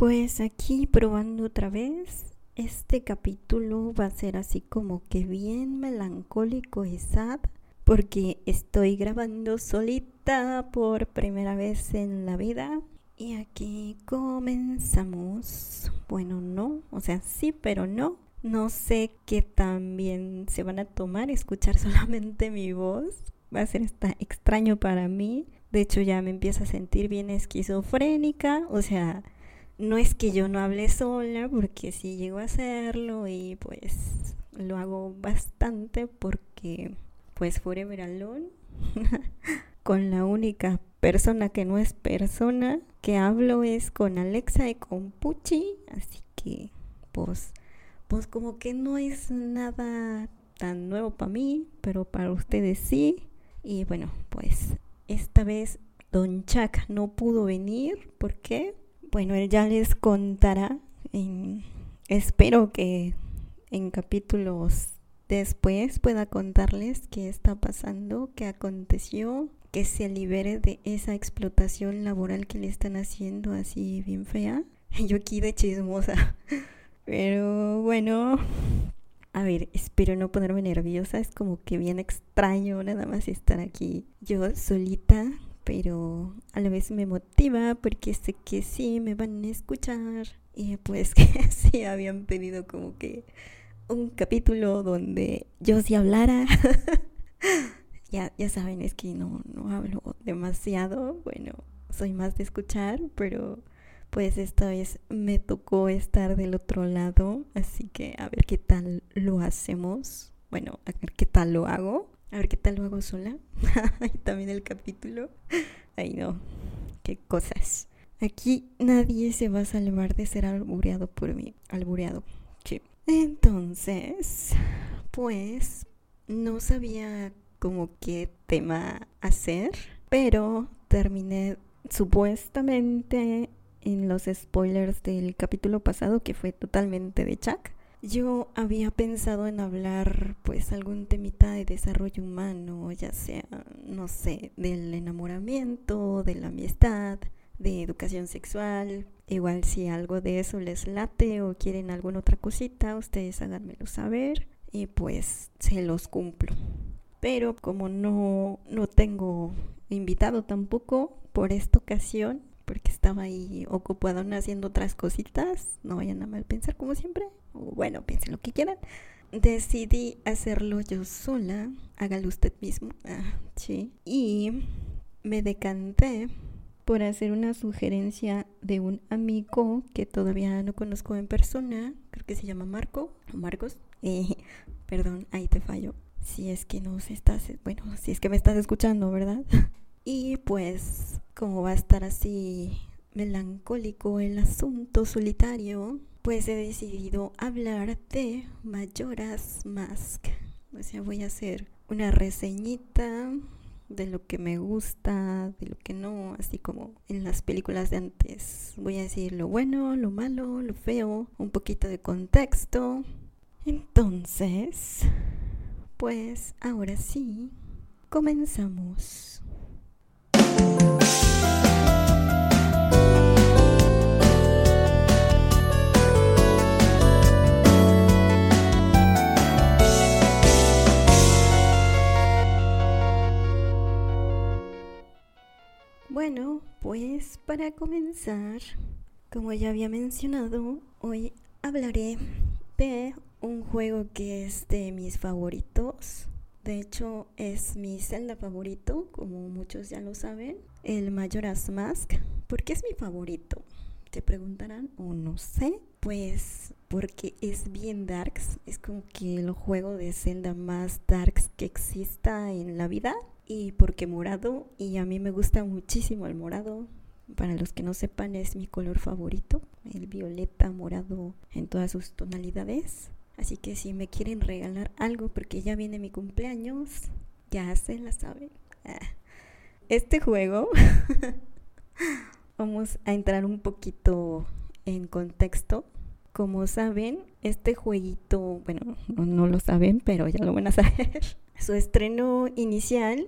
Pues aquí probando otra vez. Este capítulo va a ser así como que bien melancólico y sad porque estoy grabando solita por primera vez en la vida. Y aquí comenzamos. Bueno, no, o sea, sí, pero no. No sé qué tan bien se van a tomar escuchar solamente mi voz. Va a ser extraño para mí. De hecho, ya me empiezo a sentir bien esquizofrénica. O sea, no es que yo no hable sola, porque sí llego a hacerlo y pues lo hago bastante porque pues forever alone con la única persona que no es persona que hablo es con Alexa y con Puchi, así que pues pues como que no es nada tan nuevo para mí, pero para ustedes sí. Y bueno, pues esta vez Don Chuck no pudo venir, ¿por qué? Bueno, él ya les contará. espero que en capítulos después pueda contarles qué está pasando, qué aconteció, que se libere de esa explotación laboral que le están haciendo así bien fea. Yo aquí de chismosa. Pero bueno, a ver, espero no ponerme nerviosa. Es como que bien extraño nada más estar aquí yo solita pero a la vez me motiva porque sé que sí me van a escuchar y pues que sí habían pedido como que un capítulo donde yo sí hablara. ya, ya saben, es que no, no hablo demasiado, bueno, soy más de escuchar, pero pues esta vez me tocó estar del otro lado, así que a ver qué tal lo hacemos. Bueno, a ver qué tal lo hago. A ver qué tal lo hago sola. y también el capítulo. Ay, no. Qué cosas. Aquí nadie se va a salvar de ser albureado por mí. Albureado. Sí. Entonces, pues no sabía como qué tema hacer, pero terminé supuestamente en los spoilers del capítulo pasado que fue totalmente de Chuck yo había pensado en hablar pues algún temita de desarrollo humano, ya sea, no sé, del enamoramiento, de la amistad, de educación sexual. Igual si algo de eso les late o quieren alguna otra cosita, ustedes háganmelo saber y pues se los cumplo. Pero como no, no tengo invitado tampoco por esta ocasión, porque estaba ahí ocupado haciendo otras cositas, no vayan a mal pensar como siempre, bueno, piensen lo que quieran. Decidí hacerlo yo sola, hágalo usted mismo, ah, sí, y me decanté por hacer una sugerencia de un amigo que todavía no conozco en persona, creo que se llama Marco, Marcos, eh, perdón, ahí te fallo, si es que no se estás, bueno, si es que me estás escuchando, ¿verdad? Y pues como va a estar así melancólico el asunto solitario, pues he decidido hablar de Mayoras Mask. O sea, voy a hacer una reseñita de lo que me gusta, de lo que no, así como en las películas de antes. Voy a decir lo bueno, lo malo, lo feo, un poquito de contexto. Entonces, pues ahora sí, comenzamos. Bueno, pues para comenzar, como ya había mencionado, hoy hablaré de un juego que es de mis favoritos. De hecho, es mi Zelda favorito, como muchos ya lo saben, el Majora's Mask. ¿Por qué es mi favorito? Te preguntarán, o no sé. Pues porque es bien darks, es como que el juego de Zelda más darks que exista en la vida. Y porque morado, y a mí me gusta muchísimo el morado. Para los que no sepan, es mi color favorito, el violeta morado en todas sus tonalidades. Así que si me quieren regalar algo porque ya viene mi cumpleaños, ya se la saben. Ah. Este juego, vamos a entrar un poquito en contexto. Como saben, este jueguito, bueno, no, lo saben, pero ya lo van a saber. Su estreno inicial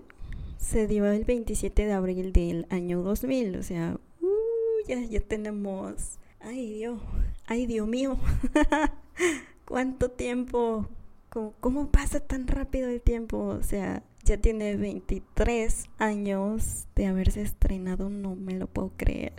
se dio el 27 de abril del año 2000, o sea, uh, ya, ya tenemos Ay Dios, ay Dios mío, cuánto tiempo, ¿Cómo, ¿Cómo, pasa tan rápido el tiempo? O sea, ya tiene 23 años de haberse estrenado, no me lo puedo creer.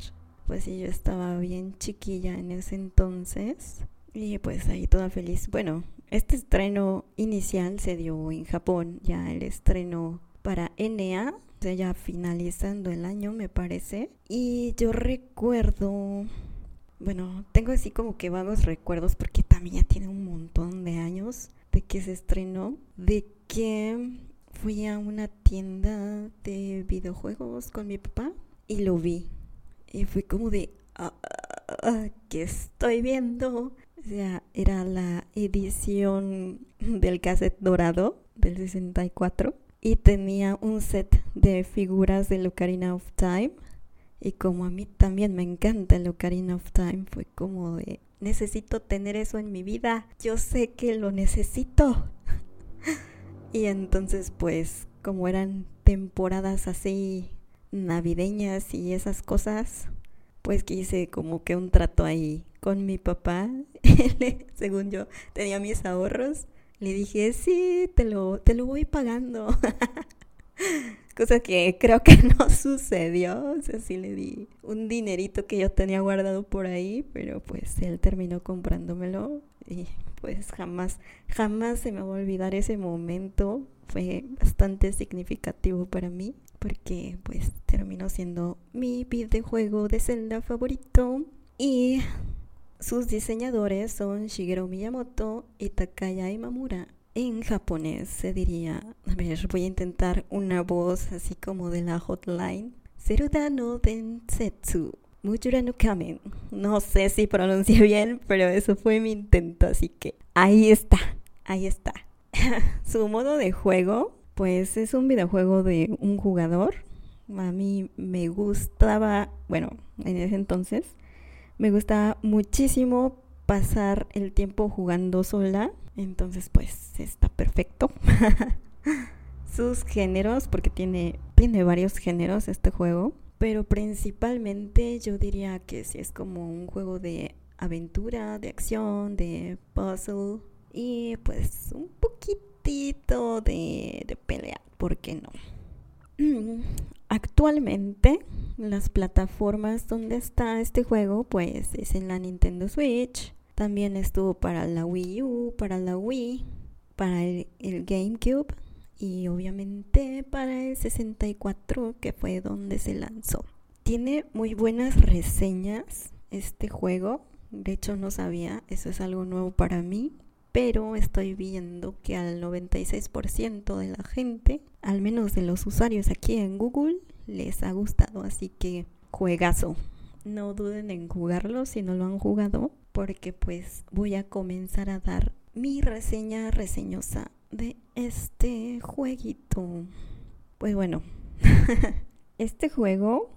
Pues sí, yo estaba bien chiquilla en ese entonces y pues ahí toda feliz. Bueno, este estreno inicial se dio en Japón, ya el estreno para NA, ya finalizando el año me parece. Y yo recuerdo, bueno, tengo así como que vagos recuerdos porque también ya tiene un montón de años de que se estrenó, de que fui a una tienda de videojuegos con mi papá y lo vi. Y fui como de, ah, ah, ah, ¿qué estoy viendo? O sea, era la edición del cassette dorado del 64 y tenía un set de figuras de Ocarina of Time. Y como a mí también me encanta el Ocarina of Time, fue como de, necesito tener eso en mi vida. Yo sé que lo necesito. Y entonces pues como eran temporadas así navideñas y esas cosas, pues quise como que un trato ahí con mi papá. Según yo tenía mis ahorros, le dije, sí, te lo, te lo voy pagando. Cosa que creo que no sucedió. O sea, sí le di un dinerito que yo tenía guardado por ahí, pero pues él terminó comprándomelo y pues jamás, jamás se me va a olvidar ese momento. Fue bastante significativo para mí porque pues terminó siendo mi videojuego de Zelda favorito y sus diseñadores son Shigeru Miyamoto y Takaya Imamura. En japonés se diría, a ver, voy a intentar una voz así como de la hotline. Seruda no Densetsu no Kamen. No sé si pronuncié bien, pero eso fue mi intento, así que ahí está, ahí está. Su modo de juego, pues es un videojuego de un jugador. A mí me gustaba, bueno, en ese entonces, me gustaba muchísimo pasar el tiempo jugando sola. Entonces, pues está perfecto. Sus géneros, porque tiene, tiene varios géneros este juego pero principalmente yo diría que sí es como un juego de aventura, de acción, de puzzle y pues un poquitito de, de pelea, ¿por qué no? Actualmente las plataformas donde está este juego pues es en la Nintendo Switch, también estuvo para la Wii U, para la Wii, para el GameCube y obviamente para el 64 que fue donde se lanzó. Tiene muy buenas reseñas este juego, de hecho no sabía, eso es algo nuevo para mí, pero estoy viendo que al 96% de la gente, al menos de los usuarios aquí en Google, les ha gustado, así que juegazo. No duden en jugarlo si no lo han jugado, porque pues voy a comenzar a dar mi reseña reseñosa de este jueguito. Pues bueno, este juego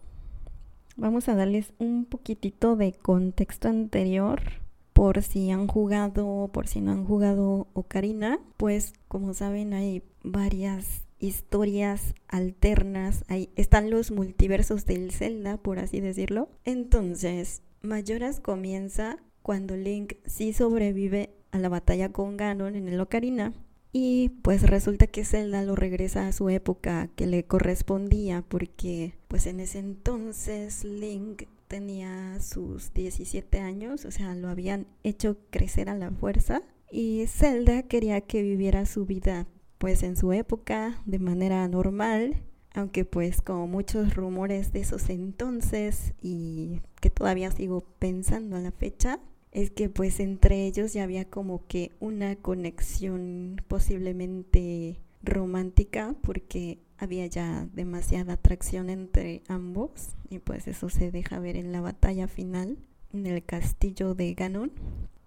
vamos a darles un poquitito de contexto anterior por si han jugado, por si no han jugado Ocarina, pues como saben hay varias historias alternas, ahí están los multiversos del Zelda, por así decirlo. Entonces, Mayoras comienza cuando Link sí sobrevive a la batalla con Ganon en el Ocarina y pues resulta que Zelda lo regresa a su época que le correspondía porque pues en ese entonces Link tenía sus 17 años, o sea, lo habían hecho crecer a la fuerza. Y Zelda quería que viviera su vida pues en su época de manera normal, aunque pues como muchos rumores de esos entonces y que todavía sigo pensando a la fecha, es que pues entre ellos ya había como que una conexión posiblemente romántica porque había ya demasiada atracción entre ambos y pues eso se deja ver en la batalla final en el castillo de Ganon.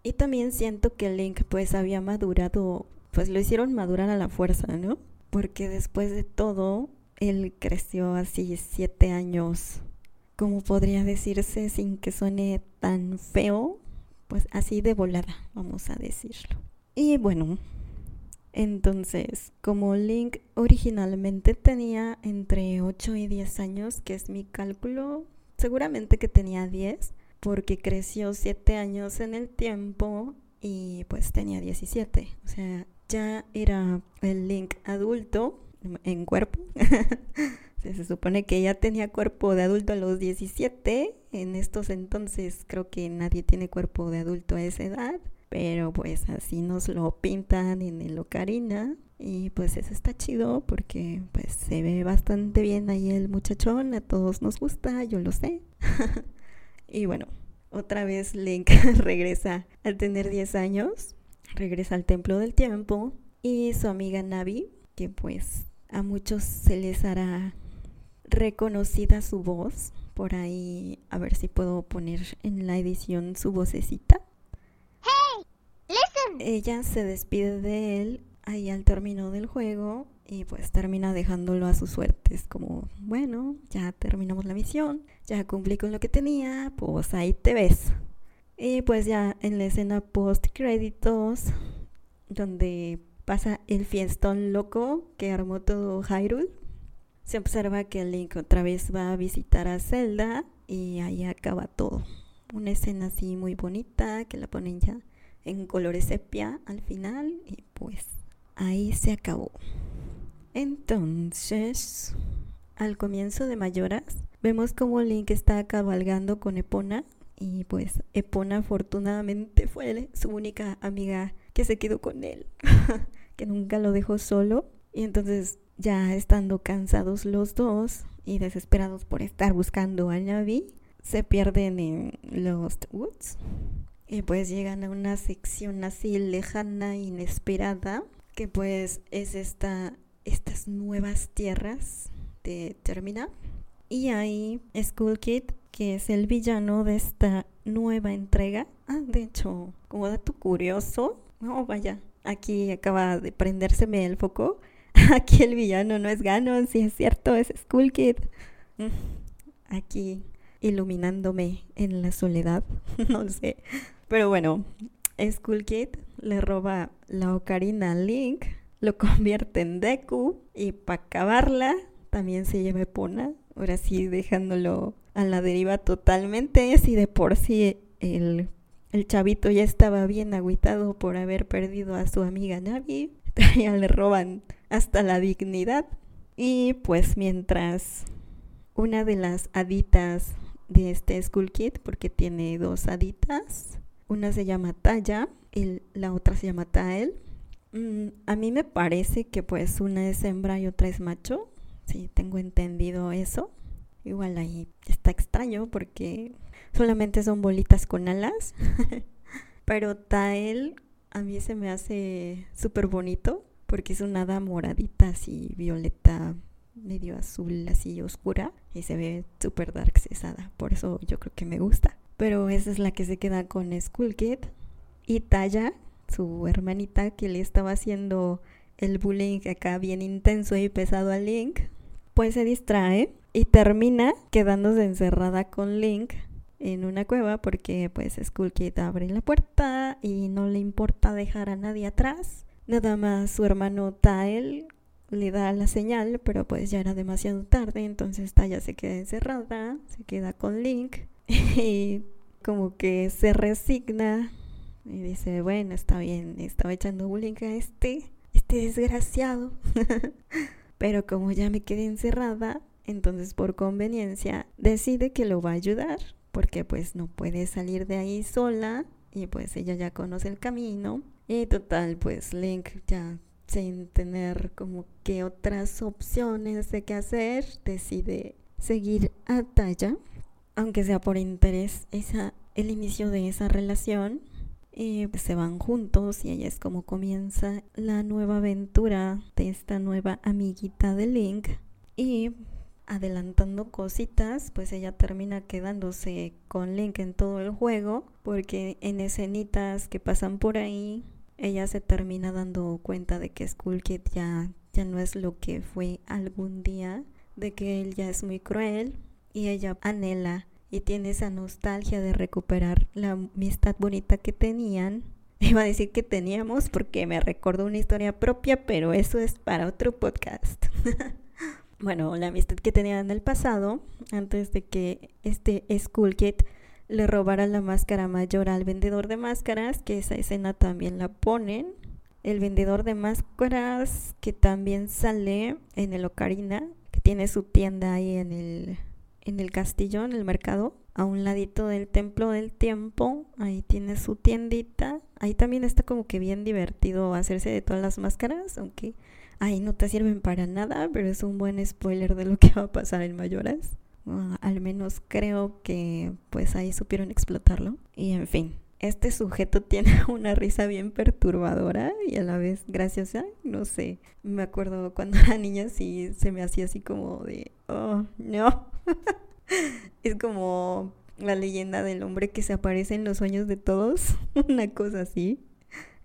Y también siento que Link pues había madurado, pues lo hicieron madurar a la fuerza, ¿no? Porque después de todo, él creció así siete años, como podría decirse sin que suene tan feo, pues así de volada, vamos a decirlo. Y bueno, entonces, como Link originalmente tenía entre 8 y 10 años, que es mi cálculo, seguramente que tenía 10, porque creció 7 años en el tiempo y pues tenía 17. O sea, ya era el Link adulto en cuerpo. Se supone que ya tenía cuerpo de adulto a los 17. En estos entonces creo que nadie tiene cuerpo de adulto a esa edad. Pero pues así nos lo pintan en el Ocarina. Y pues eso está chido porque pues se ve bastante bien ahí el muchachón. A todos nos gusta, yo lo sé. y bueno, otra vez Link regresa al tener 10 años. Regresa al templo del tiempo. Y su amiga Navi, que pues a muchos se les hará reconocida su voz. Por ahí, a ver si puedo poner en la edición su vocecita. Ella se despide de él ahí al término del juego y pues termina dejándolo a su suerte. Es como, bueno, ya terminamos la misión, ya cumplí con lo que tenía, pues ahí te ves. Y pues ya en la escena post créditos, donde pasa el fiestón loco que armó todo Hyrule, se observa que Link otra vez va a visitar a Zelda y ahí acaba todo. Una escena así muy bonita que la ponen ya en colores sepia al final y pues ahí se acabó. Entonces, al comienzo de Mayoras, vemos como Link está cabalgando con Epona y pues Epona afortunadamente fue su única amiga que se quedó con él, que nunca lo dejó solo. Y entonces ya estando cansados los dos y desesperados por estar buscando a Navi, se pierden en Lost Woods y pues llegan a una sección así lejana, inesperada, que pues es esta, estas nuevas tierras de Termina. Y ahí Skull Kid, que es el villano de esta nueva entrega. Ah, de hecho, como dato curioso, no vaya, aquí acaba de prendérseme el foco Aquí el villano no es Ganon, si es cierto, es Skull Kid. Mm, aquí iluminándome en la soledad, no sé. Pero bueno, Skull Kid le roba la ocarina a Link, lo convierte en Deku y para acabarla también se lleva Epona, ahora sí dejándolo a la deriva totalmente, si de por sí el, chavito ya estaba bien agüitado por haber perdido a su amiga Navi, ya le roban hasta la dignidad. Y pues mientras una de las haditas de este Skull Kid, porque tiene dos haditas, una se llama Taya y la otra se llama Tael. Mm, a mí me parece que pues una es hembra y otra es macho. Sí, tengo entendido eso. Igual ahí está extraño porque solamente son bolitas con alas. Pero Tael a mí se me hace súper bonito porque es una hada moradita así, violeta, medio azul, así oscura, y se ve súper dark esa por eso yo creo que me gusta. Pero esa es la que se queda con Skull Kid. Y Taya, su hermanita que le estaba haciendo el bullying acá bien intenso y pesado a Link, pues se distrae y termina quedándose encerrada con Link en una cueva porque pues Skull Kid abre la puerta y no le importa dejar a nadie atrás Nada más su hermano Tael le da la señal, pero pues ya era demasiado tarde, entonces Taya se queda encerrada, se queda con Link y como que se resigna y dice, bueno, está bien, estaba echando bullying a este, este desgraciado, pero como ya me quedé encerrada, entonces por conveniencia decide que lo va a ayudar, porque pues no puede salir de ahí sola y pues ella ya conoce el camino. Y total, pues Link ya sin tener como que otras opciones de qué hacer, decide seguir a Taya, aunque sea por interés, esa, el inicio de esa relación. Y pues se van juntos y ella es como comienza la nueva aventura de esta nueva amiguita de Link. Y adelantando cositas, pues ella termina quedándose con Link en todo el juego, porque en escenitas que pasan por ahí ella se termina dando cuenta de que Skull Kid ya, ya no es lo que fue algún día, de que él ya es muy cruel y ella anhela y tiene esa nostalgia de recuperar la amistad bonita que tenían. Iba a decir que teníamos porque me recordó una historia propia, pero eso es para otro podcast. bueno, la amistad que tenían en el pasado, antes de que este Skull Kid le robara la máscara mayor al vendedor de máscaras, que esa escena también la ponen. El vendedor de máscaras que también sale en el Ocarina, que tiene su tienda ahí en el, en el castillo, en el mercado, a un ladito del templo del tiempo, ahí tiene su tiendita. Ahí también está como que bien divertido hacerse de todas las máscaras, aunque ahí no te sirven para nada, pero es un buen spoiler de lo que va a pasar en Mayoras. Ah, al menos creo que pues ahí supieron explotarlo. Y en fin, este sujeto tiene una risa bien perturbadora y a la vez graciosa. No sé, me acuerdo cuando era niña sí se me hacía así como de, oh, no. es como la leyenda del hombre que se aparece en los sueños de todos, una cosa así.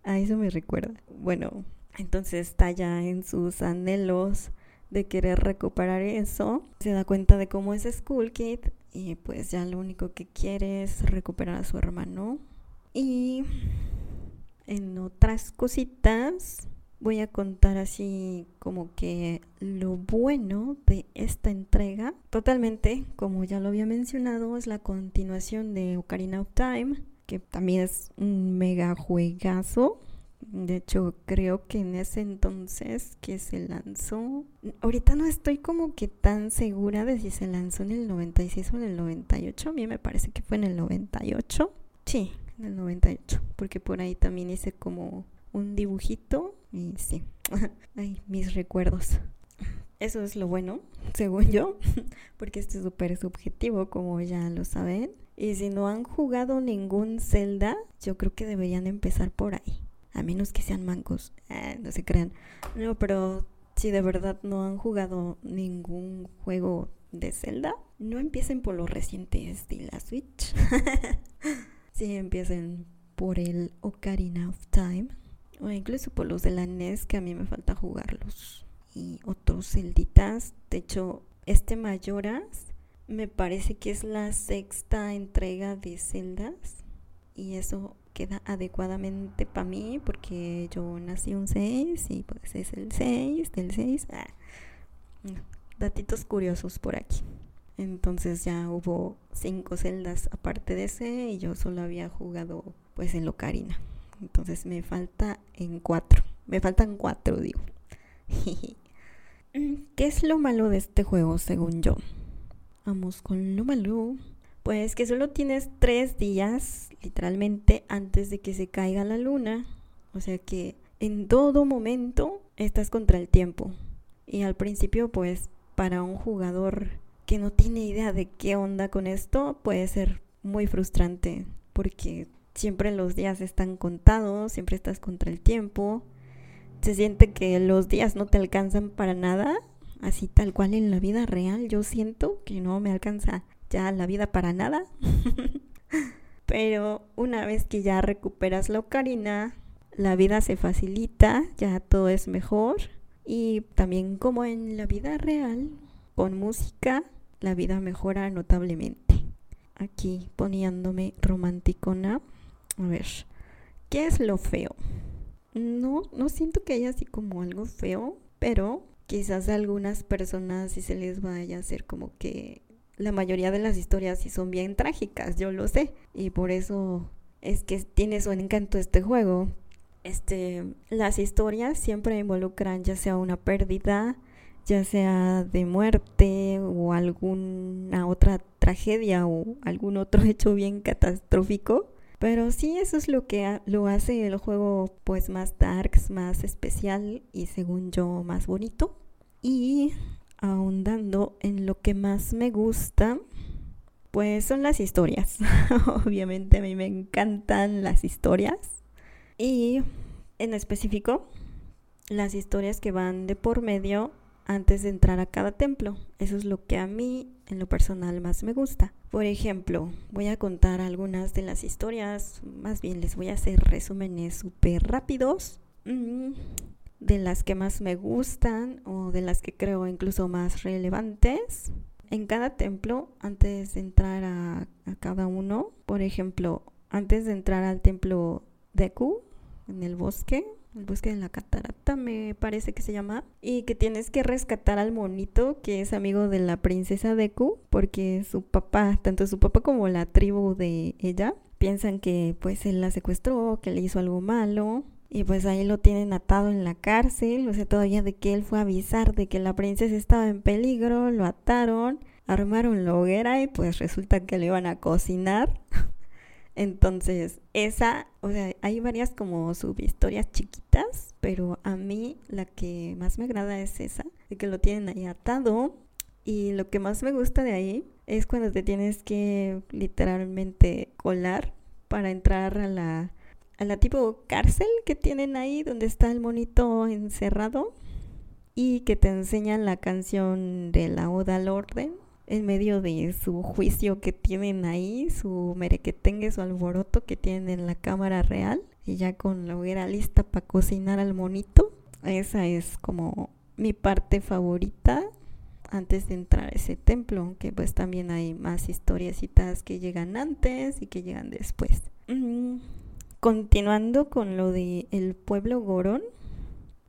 A eso me recuerda. Bueno, entonces está ya en sus anhelos de querer recuperar eso. Se da cuenta de cómo es Skull Kid y pues ya lo único que quiere es recuperar a su hermano. Y en otras cositas voy a contar así como que lo bueno de esta entrega. Totalmente, como ya lo había mencionado, es la continuación de Ocarina of Time, que también es un mega juegazo. De hecho, creo que en ese entonces que se lanzó, ahorita no estoy como que tan segura de si se lanzó en el 96 o en el 98. A mí me parece que fue en el 98. Sí, en el 98, porque por ahí también hice como un dibujito y sí, ay, mis recuerdos. Eso es lo bueno, según yo, porque este es súper subjetivo, como ya lo saben. Y si no han jugado ningún Zelda, yo creo que deberían empezar por ahí. A menos que sean mancos, eh, no se crean. No, pero si de verdad no han jugado ningún juego de Zelda, no empiecen por los recientes de la Switch. sí, empiecen por el Ocarina of Time o incluso por los de la NES que a mí me falta jugarlos y otros celditas. De hecho, este Mayoras me parece que es la sexta entrega de celdas y eso queda adecuadamente para mí porque yo nací un 6 y pues es el 6 del 6. Ah, datitos curiosos por aquí. Entonces ya hubo cinco celdas aparte de ese y yo solo había jugado pues en Locarina. Entonces me falta en cuatro. Me faltan cuatro, digo. ¿Qué es lo malo de este juego según yo? Vamos con lo malo. Pues que solo tienes tres días, literalmente, antes de que se caiga la luna. O sea que en todo momento estás contra el tiempo. Y al principio, pues, para un jugador que no tiene idea de qué onda con esto, puede ser muy frustrante. Porque siempre los días están contados, siempre estás contra el tiempo. Se siente que los días no te alcanzan para nada. Así tal cual en la vida real, yo siento que no me alcanza ya la vida para nada. Pero una vez que ya recuperas la ocarina, la vida se facilita, ya todo es mejor. Y también como en la vida real, con música, la vida mejora notablemente. Aquí poniéndome romanticona. A ver, ¿qué es lo feo? No, no siento que haya así como algo feo, pero quizás a algunas personas sí se les vaya a hacer como que la mayoría de las historias sí son bien trágicas, yo lo sé. Y por eso es que tiene su encanto este juego. Este, las historias siempre involucran ya sea una pérdida, ya sea de muerte o alguna otra tragedia o algún otro hecho bien catastrófico. Pero sí, eso es lo que lo hace el juego pues más darks, más especial y según yo más bonito. Y ahondando en lo que más me gusta, pues son las historias. Obviamente a mí me encantan las historias. Y en específico, las historias que van de por medio antes de entrar a cada templo. Eso es lo que a mí en lo personal más me gusta. Por ejemplo, voy a contar algunas de las historias, más bien les voy a hacer resúmenes súper rápidos. Mm, de las que más me gustan o de las que creo incluso más relevantes. En cada templo, antes de entrar a, cada uno, por ejemplo, antes de entrar al templo Deku, en el bosque, El bosque de la catarata me parece que se llama. Y que tienes que rescatar al monito que es amigo de la princesa Deku. Porque su papá, tanto su papá como la tribu de ella, piensan que pues él la secuestró, que le hizo algo malo. Y pues ahí lo tienen atado en la cárcel. O sea, todavía de que él fue a avisar de que la princesa estaba en peligro. Lo ataron, armaron la hoguera y pues resulta que le iban a cocinar. Entonces, esa, o sea, hay varias como subhistorias chiquitas, pero a mí la que más me agrada es esa, de que lo tienen ahí atado. Y lo que más me gusta de ahí es cuando te tienes que literalmente colar para entrar a la, a la tipo cárcel que tienen ahí, donde está el monito encerrado y que te enseñan la canción de la Oda al Orden en medio de su juicio que tienen ahí, su merequetengue, su alboroto que tienen en la cámara real y ya con la hoguera lista para cocinar al monito. Esa es como mi parte favorita antes de entrar a ese templo, aunque pues también hay más historiecitas que llegan antes y que llegan después. Mm, continuando con lo de el pueblo Gorón,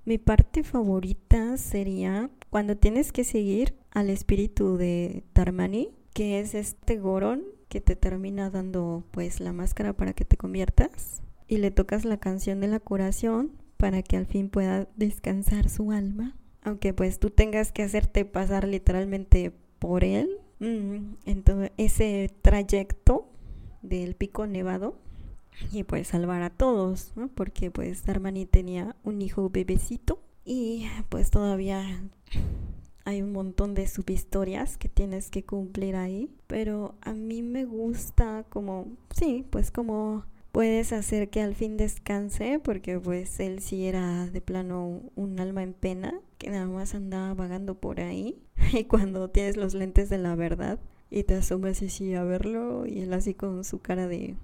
mi parte favorita sería cuando tienes que seguir al espíritu de Darmani, que es este Goron que te termina dando pues la máscara para que te conviertas y le tocas la canción de la curación para que al fin pueda descansar su alma, aunque pues tú tengas que hacerte pasar literalmente por él. Mm, entonces ese trayecto del pico nevado y pues salvar a todos. Porque pues Darmani tenía un hijo bebecito y pues todavía hay un montón de subhistorias que tienes que cumplir ahí, pero a mí me gusta como, sí, pues como puedes hacer que al fin descanse, porque pues él sí era de plano un alma en pena, que nada más andaba vagando por ahí, y cuando tienes los lentes de la verdad y te asomas así a verlo, y él así con su cara de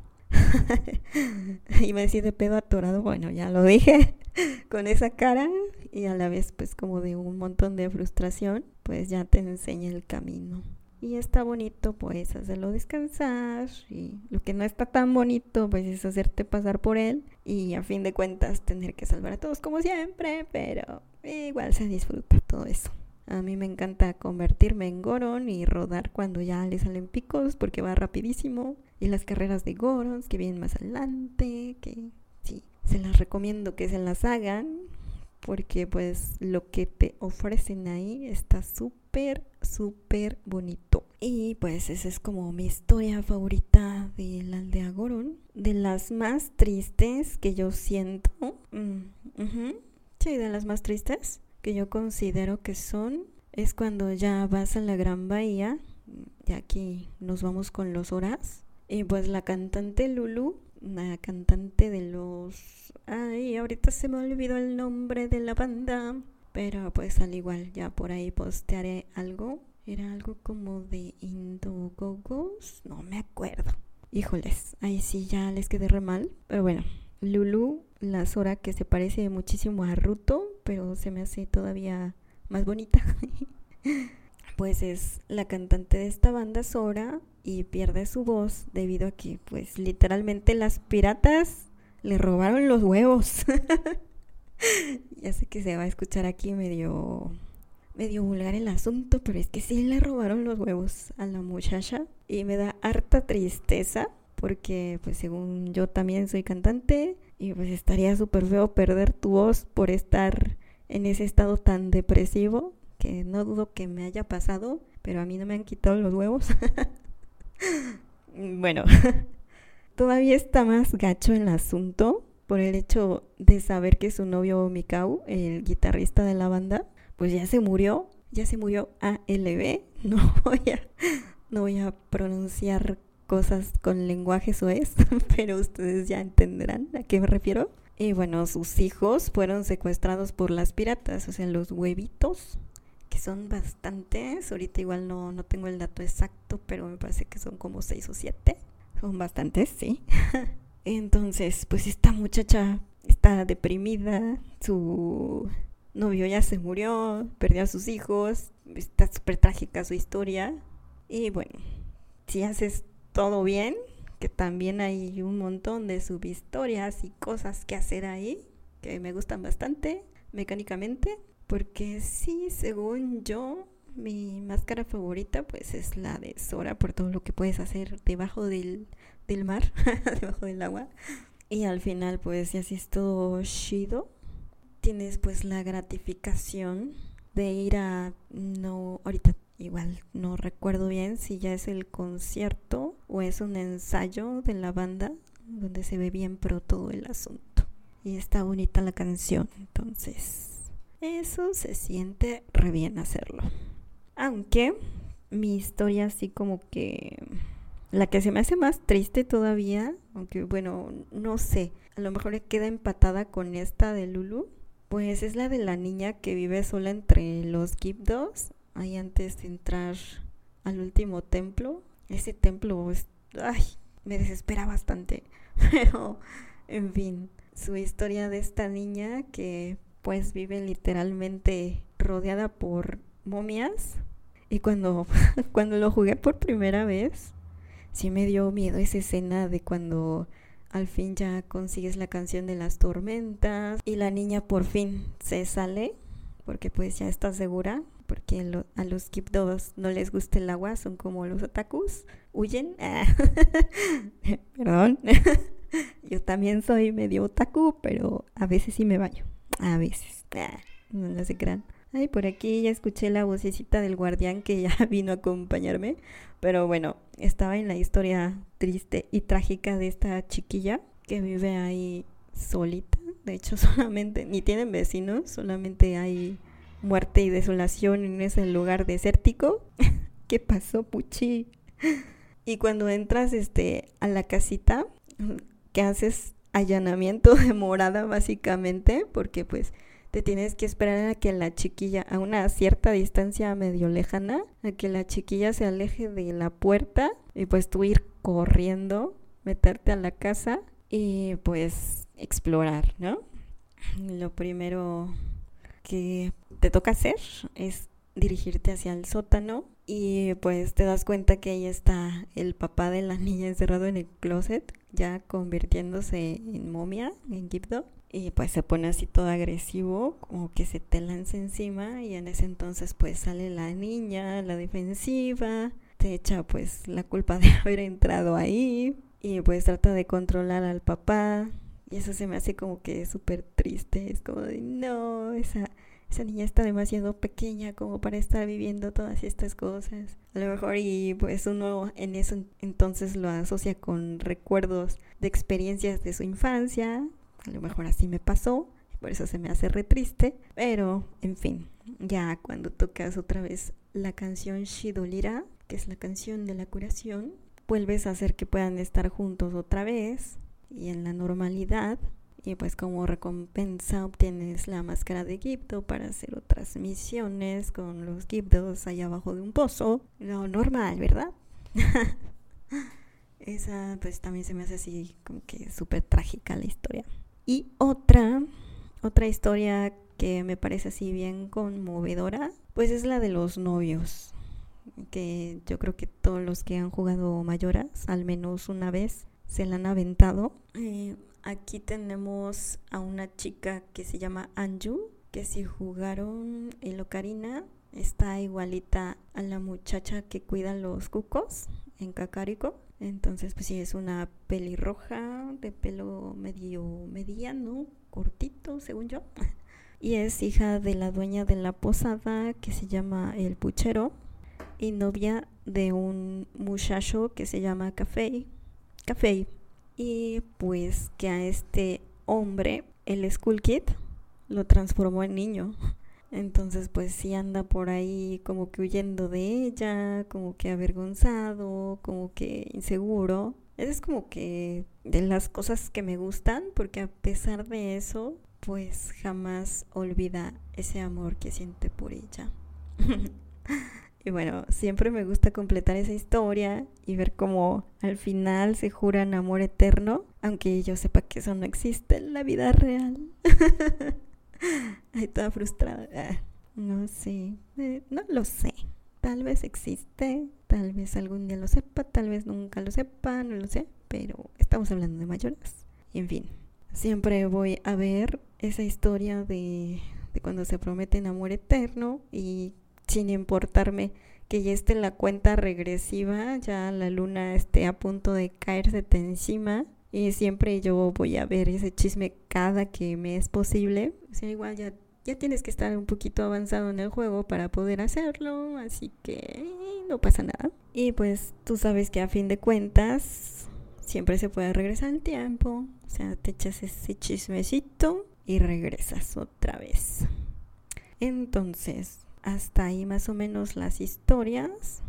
y me decía de pedo atorado, bueno, ya lo dije, con esa cara y a la vez pues como de un montón de frustración, pues ya te enseña el camino. Y está bonito pues hacerlo descansar y lo que no está tan bonito pues es hacerte pasar por él y a fin de cuentas tener que salvar a todos como siempre, pero igual se disfruta todo eso. A mí me encanta convertirme en Goron y rodar cuando ya le salen picos porque va rapidísimo. Y las carreras de Gorons que vienen más adelante, que sí, se las recomiendo que se las hagan porque pues lo que te ofrecen ahí está súper, súper bonito. Y pues esa es como mi historia favorita de la aldea Goron. De las más tristes que yo siento. Mm, sí, de las más tristes que yo considero que son es cuando ya vas a la Gran Bahía, y aquí nos vamos con los horas, y pues la cantante Lulu, la cantante de los... Ay, ahorita se me olvidó el nombre de la banda, pero pues al igual ya por ahí postearé algo. Era algo como de Indogogos, no me acuerdo. Híjoles, ahí sí ya les quedé re mal, pero bueno, Lulu, la Sora que se parece muchísimo a Ruto, pero se me hace todavía más bonita. pues es la cantante de esta banda Sora y pierde su voz debido a que pues literalmente las piratas le robaron los huevos. ya sé que se va a escuchar aquí medio medio vulgar el asunto, pero es que sí le robaron los huevos a la muchacha y me da harta tristeza porque pues según yo también soy cantante y pues estaría súper feo perder tu voz por estar en ese estado tan depresivo que no dudo que me haya pasado, pero a mí no me han quitado los huevos. bueno, todavía está más gacho el asunto por el hecho de saber que su novio Mikau, el guitarrista de la banda, pues ya se murió, ya se murió ALB. No voy a, no voy a pronunciar cosas con lenguaje es, pero ustedes ya entenderán a qué me refiero. Y bueno, sus hijos fueron secuestrados por las piratas, o sea, los huevitos, que son bastantes. Ahorita igual no, no tengo el dato exacto, pero me parece que son como seis o siete. Son bastantes, sí. Entonces, pues esta muchacha está deprimida, su novio ya se murió, perdió a sus hijos, está súper trágica su historia. Y bueno, si haces todo bien, que también hay un montón de subhistorias y cosas que hacer ahí, que me gustan bastante mecánicamente, porque sí, según yo, mi máscara favorita pues es la de Sora por todo lo que puedes hacer debajo del, del mar, debajo del agua. Y al final pues ya si es todo chido, tienes pues la gratificación de ir a, no, ahorita igual no recuerdo bien si ya es el concierto o es un ensayo de la banda donde se ve bien pro todo el asunto. Y está bonita la canción, entonces eso se siente re bien hacerlo. Aunque mi historia así como que la que se me hace más triste todavía, aunque bueno, no sé, a lo mejor queda empatada con esta de Lulu, pues es la de la niña que vive sola entre los Gibdos, ahí antes de entrar al último templo. Ese templo, ay, me desespera bastante, pero en fin, su historia de esta niña que pues vive literalmente rodeada por momias. Y cuando, cuando lo jugué por primera vez, sí me dio miedo esa escena de cuando al fin ya consigues la canción de las tormentas y la niña por fin se sale porque pues ya está segura porque a los Keep no les gusta el agua, son como los otakus, huyen. Perdón. Yo también soy medio otaku, pero a veces sí me baño. A veces. no se crean. Ay, por aquí ya escuché la vocecita del guardián que ya vino a acompañarme. Pero bueno, estaba en la historia triste y trágica de esta chiquilla que vive ahí solita. De hecho, solamente, ni tienen vecinos, solamente hay muerte y desolación en ese lugar desértico. ¿Qué pasó, Puchi? Y cuando entras este, a la casita, que haces allanamiento de morada básicamente, porque pues te tienes que esperar a que la chiquilla, a una cierta distancia medio lejana, a que la chiquilla se aleje de la puerta y pues tú ir corriendo, meterte a la casa y pues explorar, ¿no? Lo primero que te toca hacer es dirigirte hacia el sótano y pues te das cuenta que ahí está el papá de la niña encerrado en el closet, ya convirtiéndose en momia, en Gipdo y pues se pone así todo agresivo, como que se te lanza encima y en ese entonces pues sale la niña, la defensiva, te echa pues la culpa de haber entrado ahí y pues trata de controlar al papá. Y eso se me hace como que súper triste, es como de no, esa, esa niña está demasiado pequeña como para estar viviendo todas estas cosas. A lo mejor y pues uno en eso entonces lo asocia con recuerdos de experiencias de su infancia a lo mejor así me pasó, por eso se me hace re triste. Pero, en fin, ya cuando tocas otra vez la canción Shidolira, que es la canción de la curación, vuelves a hacer que puedan estar juntos otra vez y en la normalidad. Y pues como recompensa obtienes la máscara de Egipto para hacer otras misiones con los Giptos allá abajo de un pozo. Lo normal, ¿verdad? Esa pues también se me hace así como que súper trágica la historia. Y otra, otra historia que me parece así bien conmovedora, pues es la de los novios, que yo creo que todos los que han jugado mayoras, al menos una vez, se la han aventado. Eh, aquí tenemos a una chica que se llama Anju, que si jugaron el Ocarina, está igualita a la muchacha que cuida los cucos en Kakariko. Entonces, pues sí, es una pelirroja de pelo medio mediano, cortito, según yo. Y es hija de la dueña de la posada que se llama El Puchero y novia de un muchacho que se llama Café. Café. Y pues que a este hombre, el School Kid, lo transformó en niño. Entonces, pues sí anda por ahí como que huyendo de ella, como que avergonzado, como que inseguro. Es como que de las cosas que me gustan, porque a pesar de eso, pues jamás olvida ese amor que siente por ella. y bueno, siempre me gusta completar esa historia y ver cómo al final se juran amor eterno, aunque yo sepa que eso no existe en la vida real. Ay, toda frustrada. Ah, no sé, eh, no lo sé. Tal vez existe, tal vez algún día lo sepa, tal vez nunca lo sepa, no lo sé, pero estamos hablando de mayores. En fin, siempre voy a ver esa historia de, de cuando se prometen amor eterno y sin importarme que ya esté la cuenta regresiva, ya la luna esté a punto de caerse de encima y siempre yo voy a ver ese chisme cada que me es posible. O sea, igual ya, ya tienes que estar un poquito avanzado en el juego para poder hacerlo, así que no pasa nada. Y pues tú sabes que a fin de cuentas siempre se puede regresar el tiempo, o sea, te echas ese chismecito y regresas otra vez. Entonces, hasta ahí más o menos las historias.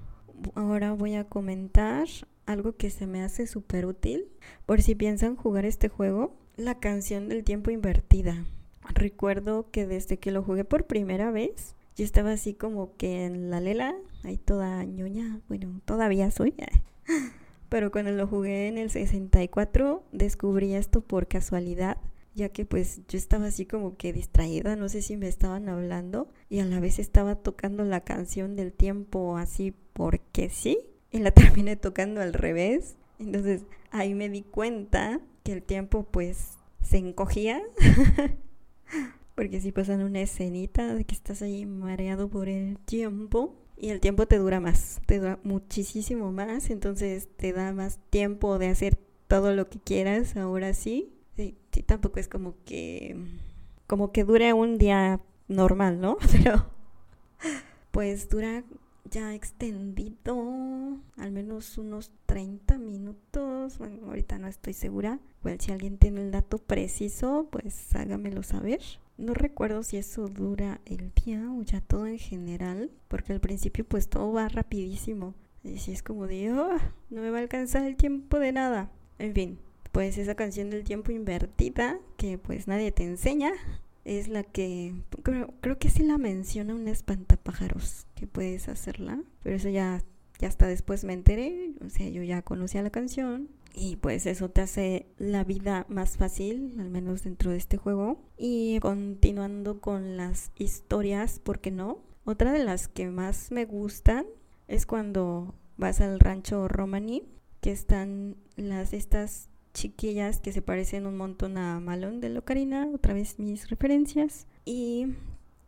Ahora voy a comentar algo que se me hace súper útil por si piensan jugar este juego, la canción del tiempo invertida. Recuerdo que desde que lo jugué por primera vez, yo estaba así como que en la lela, ahí toda ñoña, bueno, todavía soy. Pero cuando lo jugué en el 64 descubrí esto por casualidad ya que pues yo estaba así como que distraída, no sé si me estaban hablando y a la vez estaba tocando la canción del tiempo así porque sí y la terminé tocando al revés. Entonces ahí me di cuenta que el tiempo pues se encogía. porque si pasan una escenita de que estás ahí mareado por el tiempo y el tiempo te dura más, te dura muchísimo más, entonces te da más tiempo de hacer todo lo que quieras ahora sí Sí, tampoco es como que como que dure un día normal, ¿no? Pero pues dura ya extendido al menos unos 30 minutos. Bueno, ahorita no estoy segura. Bueno, si alguien tiene el dato preciso, pues hágamelo saber. No recuerdo si eso dura el día o ya todo en general, porque al principio pues todo va rapidísimo. Y si es como de, oh, no me va a alcanzar el tiempo de nada. En fin, pues esa canción del tiempo invertida que pues nadie te enseña es la que creo, creo que sí la menciona un espantapájaros que puedes hacerla pero eso ya ya hasta después me enteré o sea yo ya conocía la canción y pues eso te hace la vida más fácil, al menos dentro de este juego. Y continuando con las historias, ¿por qué no? Otra de las que más me gustan es cuando vas al rancho Romani, que están las estas chiquillas que se parecen un montón a Malone de Locarina, otra vez mis referencias, y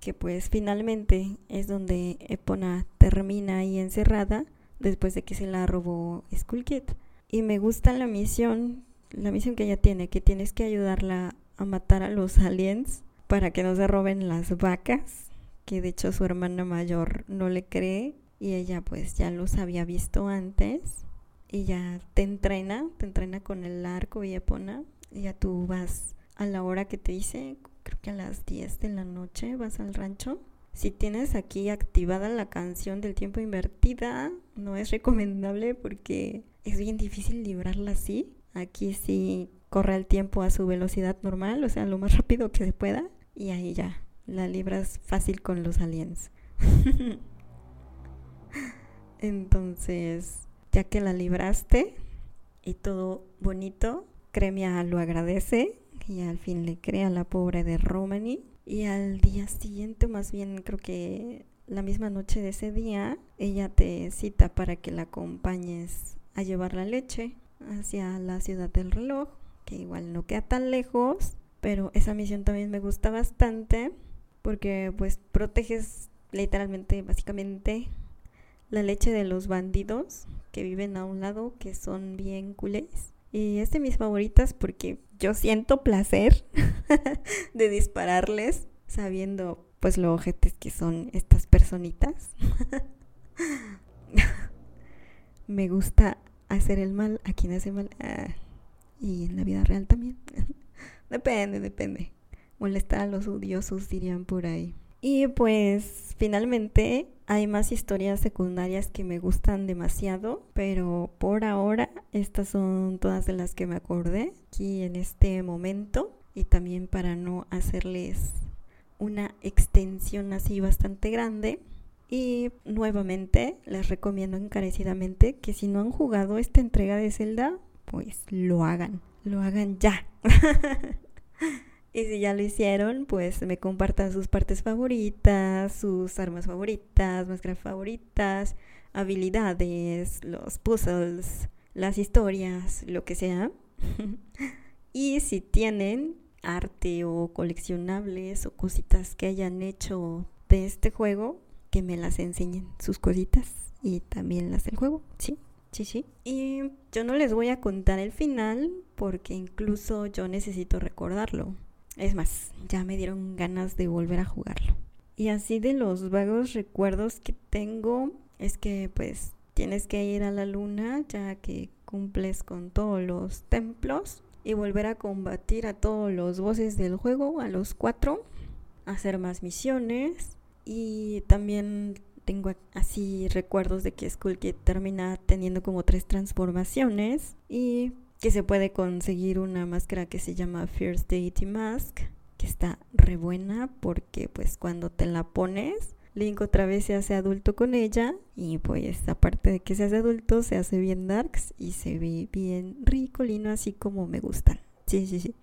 que pues finalmente es donde Epona termina ahí encerrada después de que se la robó Skull Kid. Y me gusta la misión, la misión que ella tiene, que tienes que ayudarla a matar a los aliens para que no se roben las vacas, que de hecho su hermana mayor no le cree y ella pues ya los había visto antes y ya te entrena, te entrena con el arco y epona y ya tú vas a la hora que te dice, creo que a las 10 de la noche vas al rancho. Si tienes aquí activada la canción del tiempo invertida, no es recomendable porque es bien difícil librarla así. Aquí sí corre el tiempo a su velocidad normal, o sea, lo más rápido que se pueda. Y ahí ya, la libras fácil con los aliens. Entonces, ya que la libraste y todo bonito, Cremia lo agradece y al fin le crea la pobre de Romani. Y al día siguiente, más bien creo que la misma noche de ese día, ella te cita para que la acompañes a llevar la leche hacia la ciudad del reloj, que igual no queda tan lejos, pero esa misión también me gusta bastante porque pues proteges literalmente, básicamente, la leche de los bandidos que viven a un lado, que son bien culés. Y es de mis favoritas porque yo siento placer de dispararles sabiendo pues lo ojetes que son estas personitas. Me gusta hacer el mal a quien hace mal. Ah, y en la vida real también. depende, depende. Molestar a los odiosos dirían por ahí. Y pues finalmente hay más historias secundarias que me gustan demasiado, pero por ahora estas son todas de las que me acordé aquí en este momento y también para no hacerles una extensión así bastante grande. Y nuevamente les recomiendo encarecidamente que si no han jugado esta entrega de Zelda, pues lo hagan, lo hagan ya. Y si ya lo hicieron, pues me compartan sus partes favoritas, sus armas favoritas, máscaras favoritas, habilidades, los puzzles, las historias, lo que sea. y si tienen arte o coleccionables o cositas que hayan hecho de este juego, que me las enseñen sus cositas y también las del juego, sí. Sí, sí. Y yo no les voy a contar el final porque incluso yo necesito recordarlo. Es más, ya me dieron ganas de volver a jugarlo. Y así de los vagos recuerdos que tengo es que pues tienes que ir a la luna ya que cumples con todos los templos y volver a combatir a todos los voces del juego, a los cuatro, hacer más misiones y también tengo así recuerdos de que Skull Kid termina teniendo como tres transformaciones y que se puede conseguir una máscara que se llama Fierce Deity Mask, que está re buena porque pues cuando te la pones, Link otra vez se hace adulto con ella y pues aparte de que se hace adulto, se hace bien darks y se ve bien ricolino así como me gustan. Sí, sí, sí.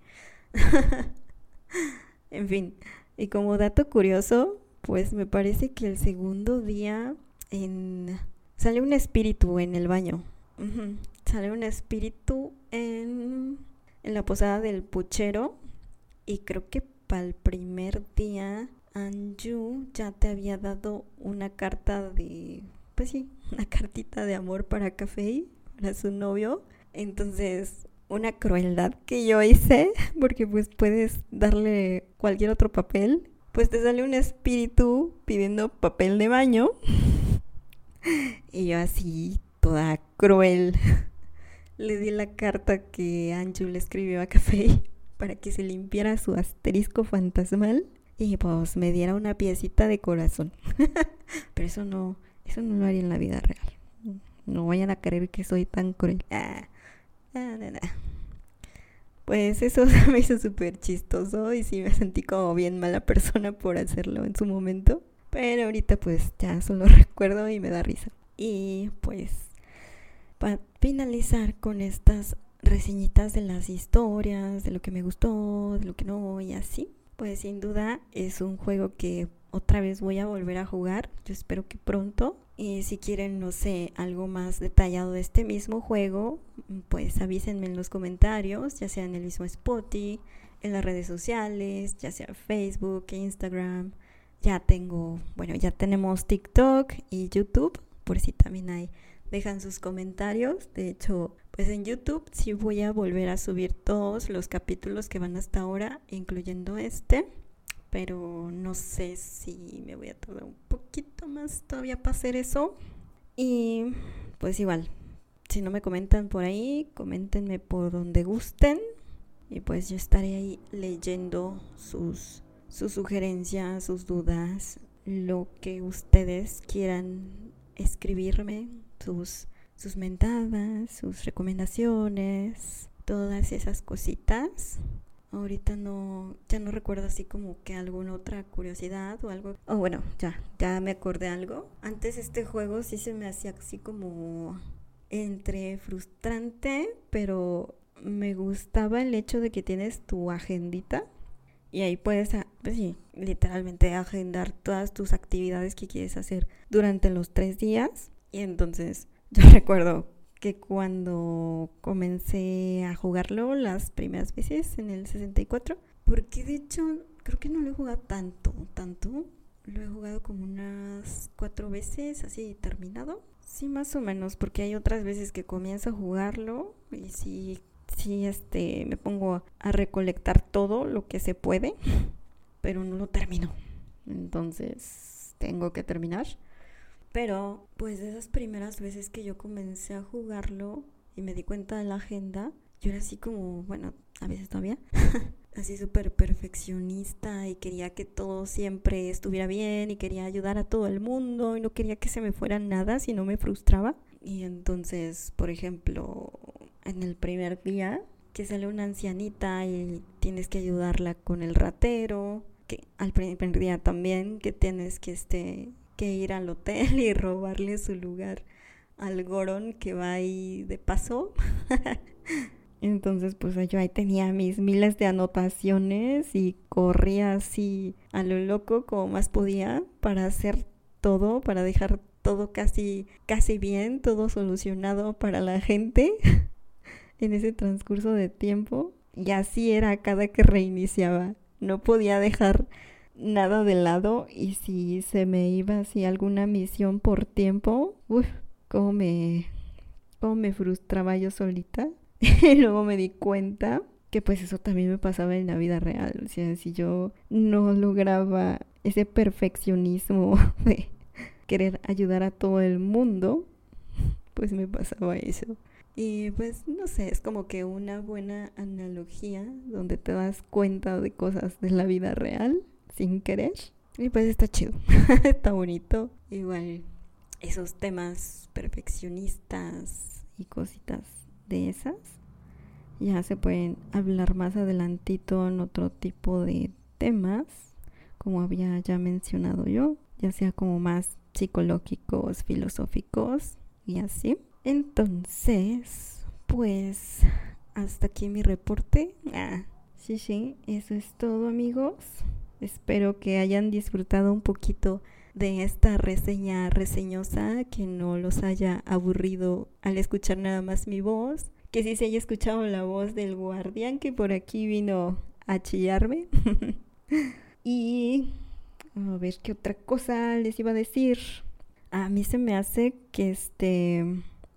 en fin, y como dato curioso, pues me parece que el segundo día en... sale un espíritu en el baño. Sale un espíritu en, en la posada del puchero. Y creo que para el primer día Anju ya te había dado una carta de... Pues sí, una cartita de amor para Café, para su novio. Entonces, una crueldad que yo hice, porque pues puedes darle cualquier otro papel pues te sale un espíritu pidiendo papel de baño. y yo así, toda cruel, le di la carta que Anju le escribió a Café para que se limpiara su asterisco fantasmal y pues me diera una piecita de corazón. Pero eso no, eso no lo haría en la vida real. No vayan a creer que soy tan cruel. Ah, ah, pues eso me hizo súper chistoso y sí me sentí como bien mala persona por hacerlo en su momento. Pero ahorita pues ya solo recuerdo y me da risa. Y pues para finalizar con estas reseñitas de las historias, de lo que me gustó, de lo que no y así, pues sin duda es un juego que otra vez voy a volver a jugar. Yo espero que pronto. Y si quieren, no sé, algo más detallado de este mismo juego, pues avísenme en los comentarios, ya sea en el mismo Spotify, en las redes sociales, ya sea Facebook, Instagram. Ya tengo, bueno, ya tenemos TikTok y YouTube, por si también hay, dejan sus comentarios. De hecho, pues en YouTube sí voy a volver a subir todos los capítulos que van hasta ahora, incluyendo este pero no sé si me voy a tardar un poquito más todavía para hacer eso. Y pues igual, si no me comentan por ahí, coméntenme por donde gusten. Y pues yo estaré ahí leyendo sus, sus sugerencias, sus dudas, lo que ustedes quieran escribirme, sus, sus mentadas, sus recomendaciones, todas esas cositas. Ahorita no, ya no recuerdo así como que alguna otra curiosidad o algo. Oh, bueno, ya, ya me acordé algo. Antes este juego sí se me hacía así como entre frustrante, pero me gustaba el hecho de que tienes tu agendita y ahí puedes, ah, pues sí, literalmente agendar todas tus actividades que quieres hacer durante los tres días. Y entonces yo recuerdo que cuando comencé a jugarlo las primeras veces en el 64, porque de hecho creo que no lo he jugado tanto, tanto. Lo he jugado como unas cuatro veces, así terminado. Sí, más o menos, porque hay otras veces que comienzo a jugarlo y sí, sí, este, me pongo a recolectar todo lo que se puede, pero no lo termino. Entonces, tengo que terminar. Pero pues de esas primeras veces que yo comencé a jugarlo y me di cuenta de la agenda, yo era así como, bueno, a veces todavía, así súper perfeccionista y quería que todo siempre estuviera bien y quería ayudar a todo el mundo y no quería que se me fuera nada si no me frustraba. Y entonces, por ejemplo, en el primer día que sale una ancianita y tienes que ayudarla con el ratero, que al primer día también que tienes que este que ir al hotel y robarle su lugar al Gorón que va ahí de paso. Entonces, pues yo ahí tenía mis miles de anotaciones y corría así a lo loco como más podía para hacer todo, para dejar todo casi, casi bien, todo solucionado para la gente en ese transcurso de tiempo. Y así era cada que reiniciaba. No podía dejar nada de lado y si se me iba así alguna misión por tiempo, uff, cómo me, cómo me frustraba yo solita. y luego me di cuenta que pues eso también me pasaba en la vida real. O sea, si yo no lograba ese perfeccionismo de querer ayudar a todo el mundo, pues me pasaba eso. Y pues no sé, es como que una buena analogía donde te das cuenta de cosas de la vida real sin querer. Y pues está chido, está bonito. Igual esos temas perfeccionistas y cositas de esas ya se pueden hablar más adelantito en otro tipo de temas, como había ya mencionado yo, ya sea como más psicológicos, filosóficos y así. Entonces, pues hasta aquí mi reporte. Ah, sí, sí, eso es todo amigos. Espero que hayan disfrutado un poquito de esta reseña reseñosa, que no los haya aburrido al escuchar nada más mi voz, que sí se haya escuchado la voz del guardián que por aquí vino a chillarme. y a ver qué otra cosa les iba a decir. A mí se me hace que este...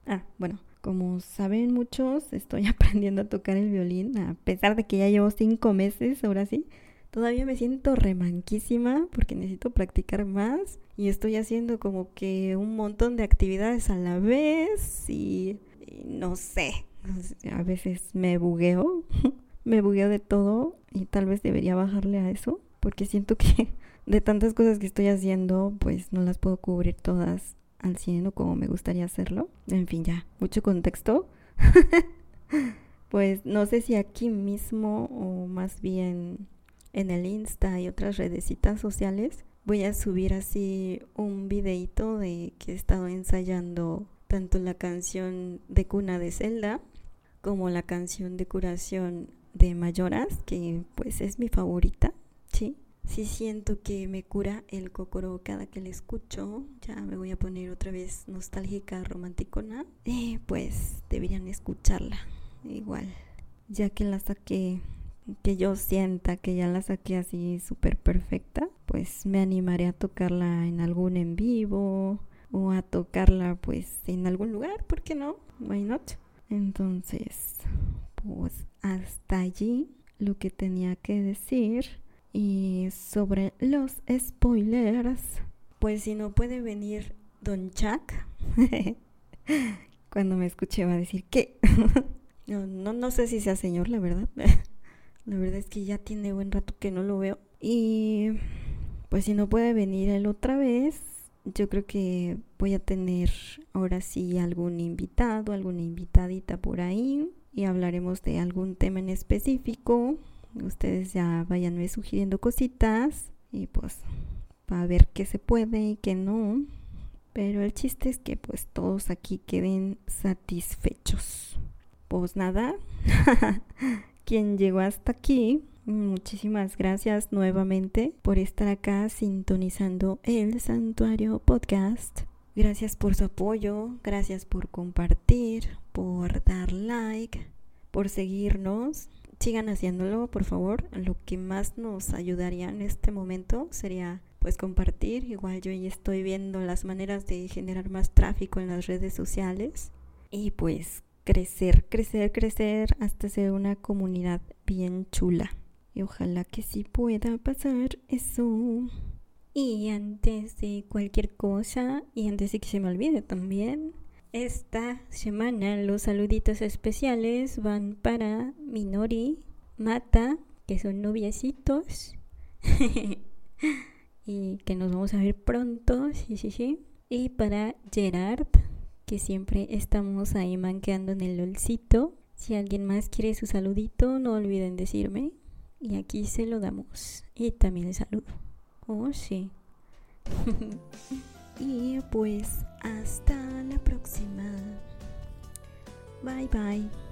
Ah, bueno, como saben muchos, estoy aprendiendo a tocar el violín, a pesar de que ya llevo cinco meses, ahora sí. Todavía me siento remanquísima porque necesito practicar más y estoy haciendo como que un montón de actividades a la vez y, no sé, a veces me bugueo, me bugueo de todo y tal vez debería bajarle a eso porque siento que de tantas cosas que estoy haciendo pues no las puedo cubrir todas al 100 como me gustaría hacerlo. En fin, ya, mucho contexto. pues no sé si aquí mismo o más bien en el Insta y otras redecitas sociales, voy a subir así un videito de que he estado ensayando tanto la canción de cuna de Zelda como la canción de curación de Mayoras, que pues es mi favorita, ¿sí? Sí siento que me cura el cocoro cada que la escucho. Ya me voy a poner otra vez nostálgica, romanticona. Pues deberían escucharla igual. Ya que la saqué que yo sienta que ya la saqué así súper perfecta, pues me animaré a tocarla en algún en vivo o a tocarla pues en algún lugar, ¿por qué no? Why not? Entonces, pues hasta allí lo que tenía que decir y sobre los spoilers, pues si no puede venir Don Chuck, cuando me escuché va a decir que no, no, no sé si sea señor, la verdad. La verdad es que ya tiene buen rato que no lo veo. Y pues si no puede venir él otra vez, yo creo que voy a tener ahora sí algún invitado, alguna invitadita por ahí y hablaremos de algún tema en específico. Ustedes ya vayanme sugiriendo cositas y pues para ver qué se puede y qué no. Pero el chiste es que pues todos aquí queden satisfechos. Pues nada, quien llegó hasta aquí, muchísimas gracias nuevamente por estar acá sintonizando el Santuario Podcast. Gracias por su apoyo, gracias por compartir, por dar like, por seguirnos. Sigan haciéndolo, por favor. Lo que más nos ayudaría en este momento sería pues compartir. Igual yo ya estoy viendo las maneras de generar más tráfico en las redes sociales. Y pues crecer, crecer, crecer hasta ser una comunidad bien chula. Y ojalá que sí pueda pasar eso. Y antes de cualquier cosa, y antes de que se me olvide también, esta semana los saluditos especiales van para Minori, Mata, que son noviecitos. y que nos vamos a ver pronto, sí, sí, sí. Y para Gerard, que siempre estamos ahí manqueando en el lolcito. Si alguien más quiere su saludito, no olviden decirme. Y aquí se lo damos. Y también el saludo. Oh, sí. y pues hasta la próxima. Bye bye.